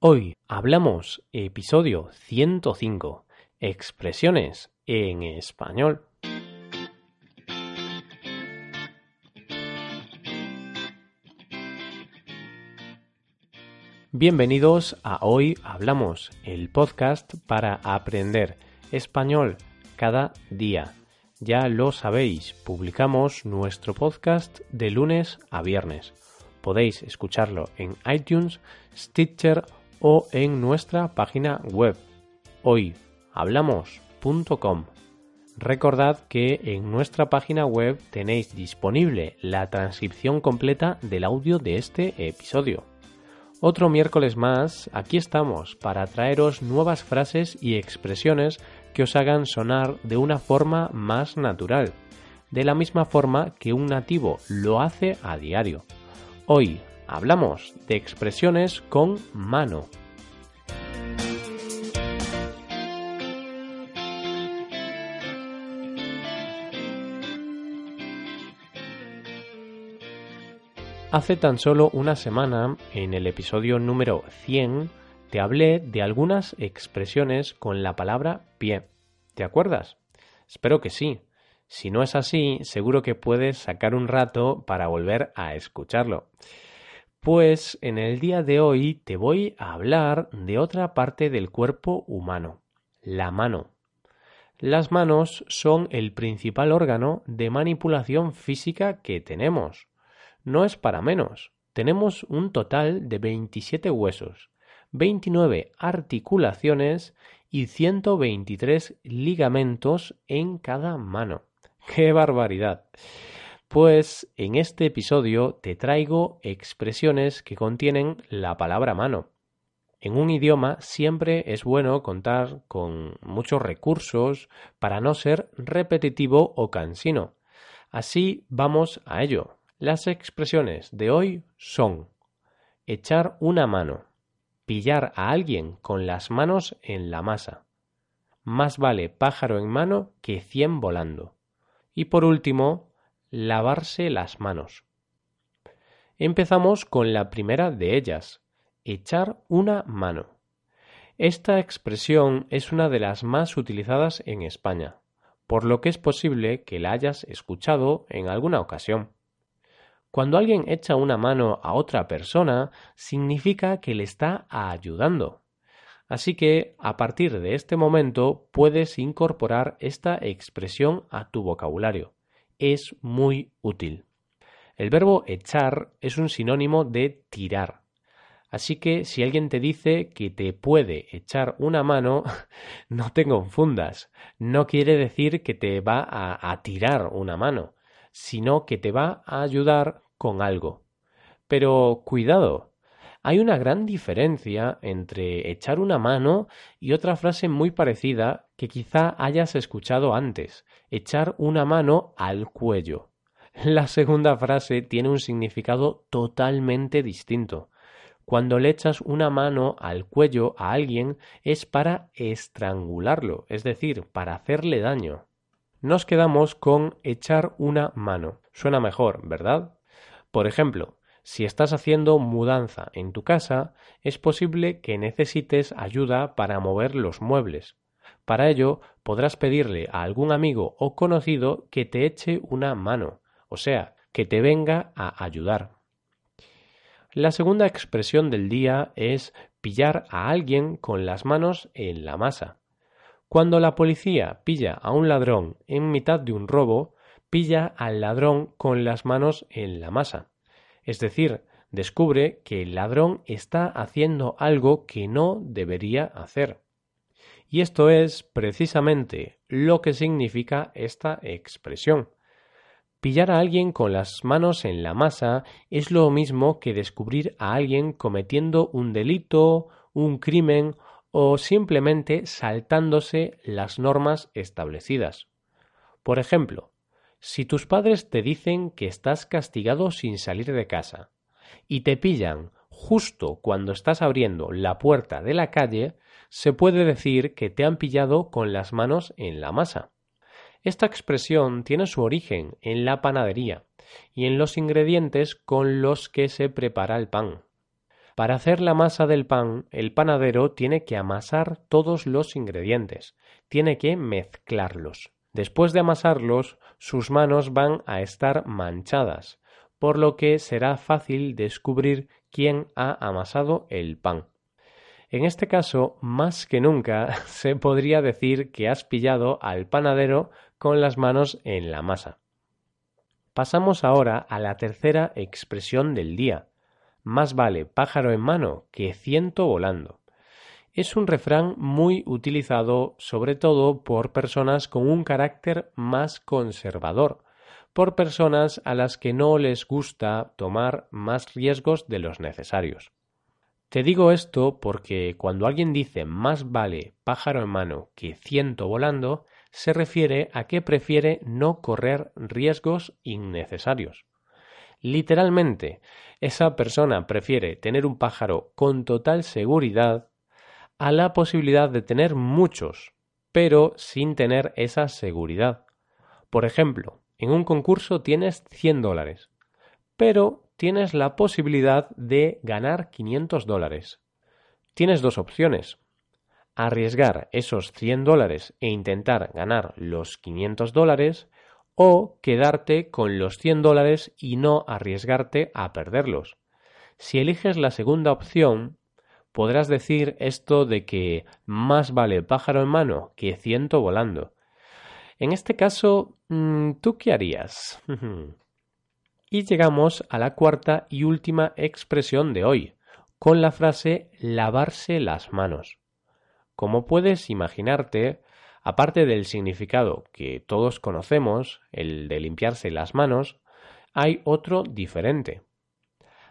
Hoy hablamos episodio 105, expresiones en español. Bienvenidos a Hoy Hablamos, el podcast para aprender español cada día. Ya lo sabéis, publicamos nuestro podcast de lunes a viernes. Podéis escucharlo en iTunes, Stitcher o en nuestra página web hoyhablamos.com. Recordad que en nuestra página web tenéis disponible la transcripción completa del audio de este episodio. Otro miércoles más, aquí estamos para traeros nuevas frases y expresiones que os hagan sonar de una forma más natural, de la misma forma que un nativo lo hace a diario. Hoy hablamos de expresiones con mano. Hace tan solo una semana, en el episodio número 100, te hablé de algunas expresiones con la palabra pie. ¿Te acuerdas? Espero que sí. Si no es así, seguro que puedes sacar un rato para volver a escucharlo. Pues en el día de hoy te voy a hablar de otra parte del cuerpo humano, la mano. Las manos son el principal órgano de manipulación física que tenemos no es para menos. Tenemos un total de 27 huesos, 29 articulaciones y 123 ligamentos en cada mano. ¡Qué barbaridad! Pues en este episodio te traigo expresiones que contienen la palabra mano. En un idioma siempre es bueno contar con muchos recursos para no ser repetitivo o cansino. Así vamos a ello. Las expresiones de hoy son echar una mano, pillar a alguien con las manos en la masa. Más vale pájaro en mano que cien volando. Y por último, lavarse las manos. Empezamos con la primera de ellas, echar una mano. Esta expresión es una de las más utilizadas en España, por lo que es posible que la hayas escuchado en alguna ocasión. Cuando alguien echa una mano a otra persona, significa que le está ayudando. Así que, a partir de este momento, puedes incorporar esta expresión a tu vocabulario. Es muy útil. El verbo echar es un sinónimo de tirar. Así que si alguien te dice que te puede echar una mano, no te confundas. No quiere decir que te va a, a tirar una mano sino que te va a ayudar con algo. Pero cuidado, hay una gran diferencia entre echar una mano y otra frase muy parecida que quizá hayas escuchado antes, echar una mano al cuello. La segunda frase tiene un significado totalmente distinto. Cuando le echas una mano al cuello a alguien es para estrangularlo, es decir, para hacerle daño nos quedamos con echar una mano. Suena mejor, ¿verdad? Por ejemplo, si estás haciendo mudanza en tu casa, es posible que necesites ayuda para mover los muebles. Para ello, podrás pedirle a algún amigo o conocido que te eche una mano, o sea, que te venga a ayudar. La segunda expresión del día es pillar a alguien con las manos en la masa. Cuando la policía pilla a un ladrón en mitad de un robo, pilla al ladrón con las manos en la masa. Es decir, descubre que el ladrón está haciendo algo que no debería hacer. Y esto es precisamente lo que significa esta expresión. Pillar a alguien con las manos en la masa es lo mismo que descubrir a alguien cometiendo un delito, un crimen o simplemente saltándose las normas establecidas. Por ejemplo, si tus padres te dicen que estás castigado sin salir de casa y te pillan justo cuando estás abriendo la puerta de la calle, se puede decir que te han pillado con las manos en la masa. Esta expresión tiene su origen en la panadería y en los ingredientes con los que se prepara el pan. Para hacer la masa del pan, el panadero tiene que amasar todos los ingredientes, tiene que mezclarlos. Después de amasarlos, sus manos van a estar manchadas, por lo que será fácil descubrir quién ha amasado el pan. En este caso, más que nunca, se podría decir que has pillado al panadero con las manos en la masa. Pasamos ahora a la tercera expresión del día. Más vale pájaro en mano que ciento volando. Es un refrán muy utilizado sobre todo por personas con un carácter más conservador, por personas a las que no les gusta tomar más riesgos de los necesarios. Te digo esto porque cuando alguien dice más vale pájaro en mano que ciento volando, se refiere a que prefiere no correr riesgos innecesarios. Literalmente, esa persona prefiere tener un pájaro con total seguridad a la posibilidad de tener muchos, pero sin tener esa seguridad. Por ejemplo, en un concurso tienes 100 dólares, pero tienes la posibilidad de ganar 500 dólares. Tienes dos opciones. Arriesgar esos 100 dólares e intentar ganar los 500 dólares o quedarte con los 100 dólares y no arriesgarte a perderlos. Si eliges la segunda opción, podrás decir esto de que más vale pájaro en mano que ciento volando. En este caso, mm, ¿tú qué harías? Y llegamos a la cuarta y última expresión de hoy, con la frase lavarse las manos. Como puedes imaginarte, aparte del significado que todos conocemos, el de limpiarse las manos, hay otro diferente.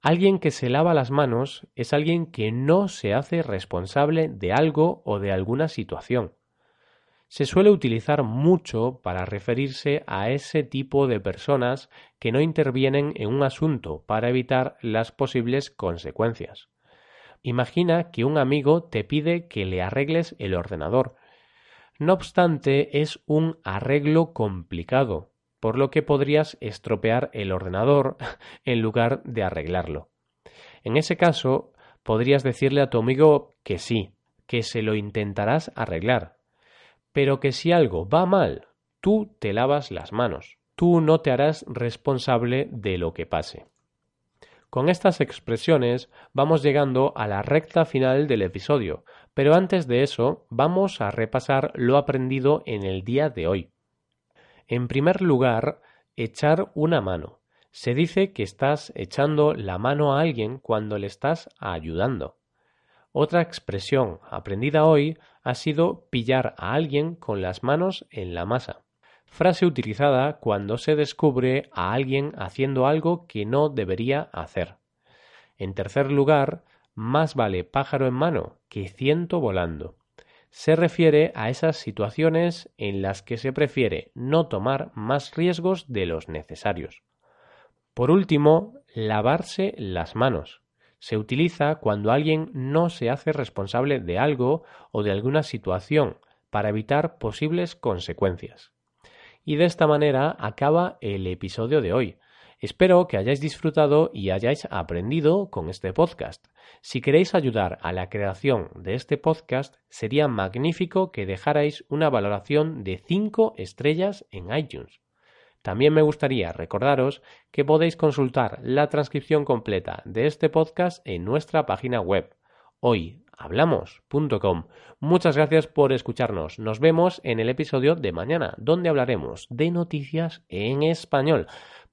Alguien que se lava las manos es alguien que no se hace responsable de algo o de alguna situación se suele utilizar mucho para referirse a ese tipo de personas que no intervienen en un asunto para evitar las posibles consecuencias. Imagina que un amigo te pide que le arregles el ordenador. No obstante, es un arreglo complicado, por lo que podrías estropear el ordenador en lugar de arreglarlo. En ese caso, podrías decirle a tu amigo que sí, que se lo intentarás arreglar, pero que si algo va mal, tú te lavas las manos, tú no te harás responsable de lo que pase. Con estas expresiones vamos llegando a la recta final del episodio, pero antes de eso vamos a repasar lo aprendido en el día de hoy. En primer lugar, echar una mano. Se dice que estás echando la mano a alguien cuando le estás ayudando. Otra expresión aprendida hoy ha sido pillar a alguien con las manos en la masa. Frase utilizada cuando se descubre a alguien haciendo algo que no debería hacer. En tercer lugar, más vale pájaro en mano que ciento volando. Se refiere a esas situaciones en las que se prefiere no tomar más riesgos de los necesarios. Por último, lavarse las manos se utiliza cuando alguien no se hace responsable de algo o de alguna situación para evitar posibles consecuencias. Y de esta manera acaba el episodio de hoy. Espero que hayáis disfrutado y hayáis aprendido con este podcast. Si queréis ayudar a la creación de este podcast, sería magnífico que dejarais una valoración de 5 estrellas en iTunes. También me gustaría recordaros que podéis consultar la transcripción completa de este podcast en nuestra página web hoyhablamos.com. Muchas gracias por escucharnos. Nos vemos en el episodio de mañana, donde hablaremos de noticias en español.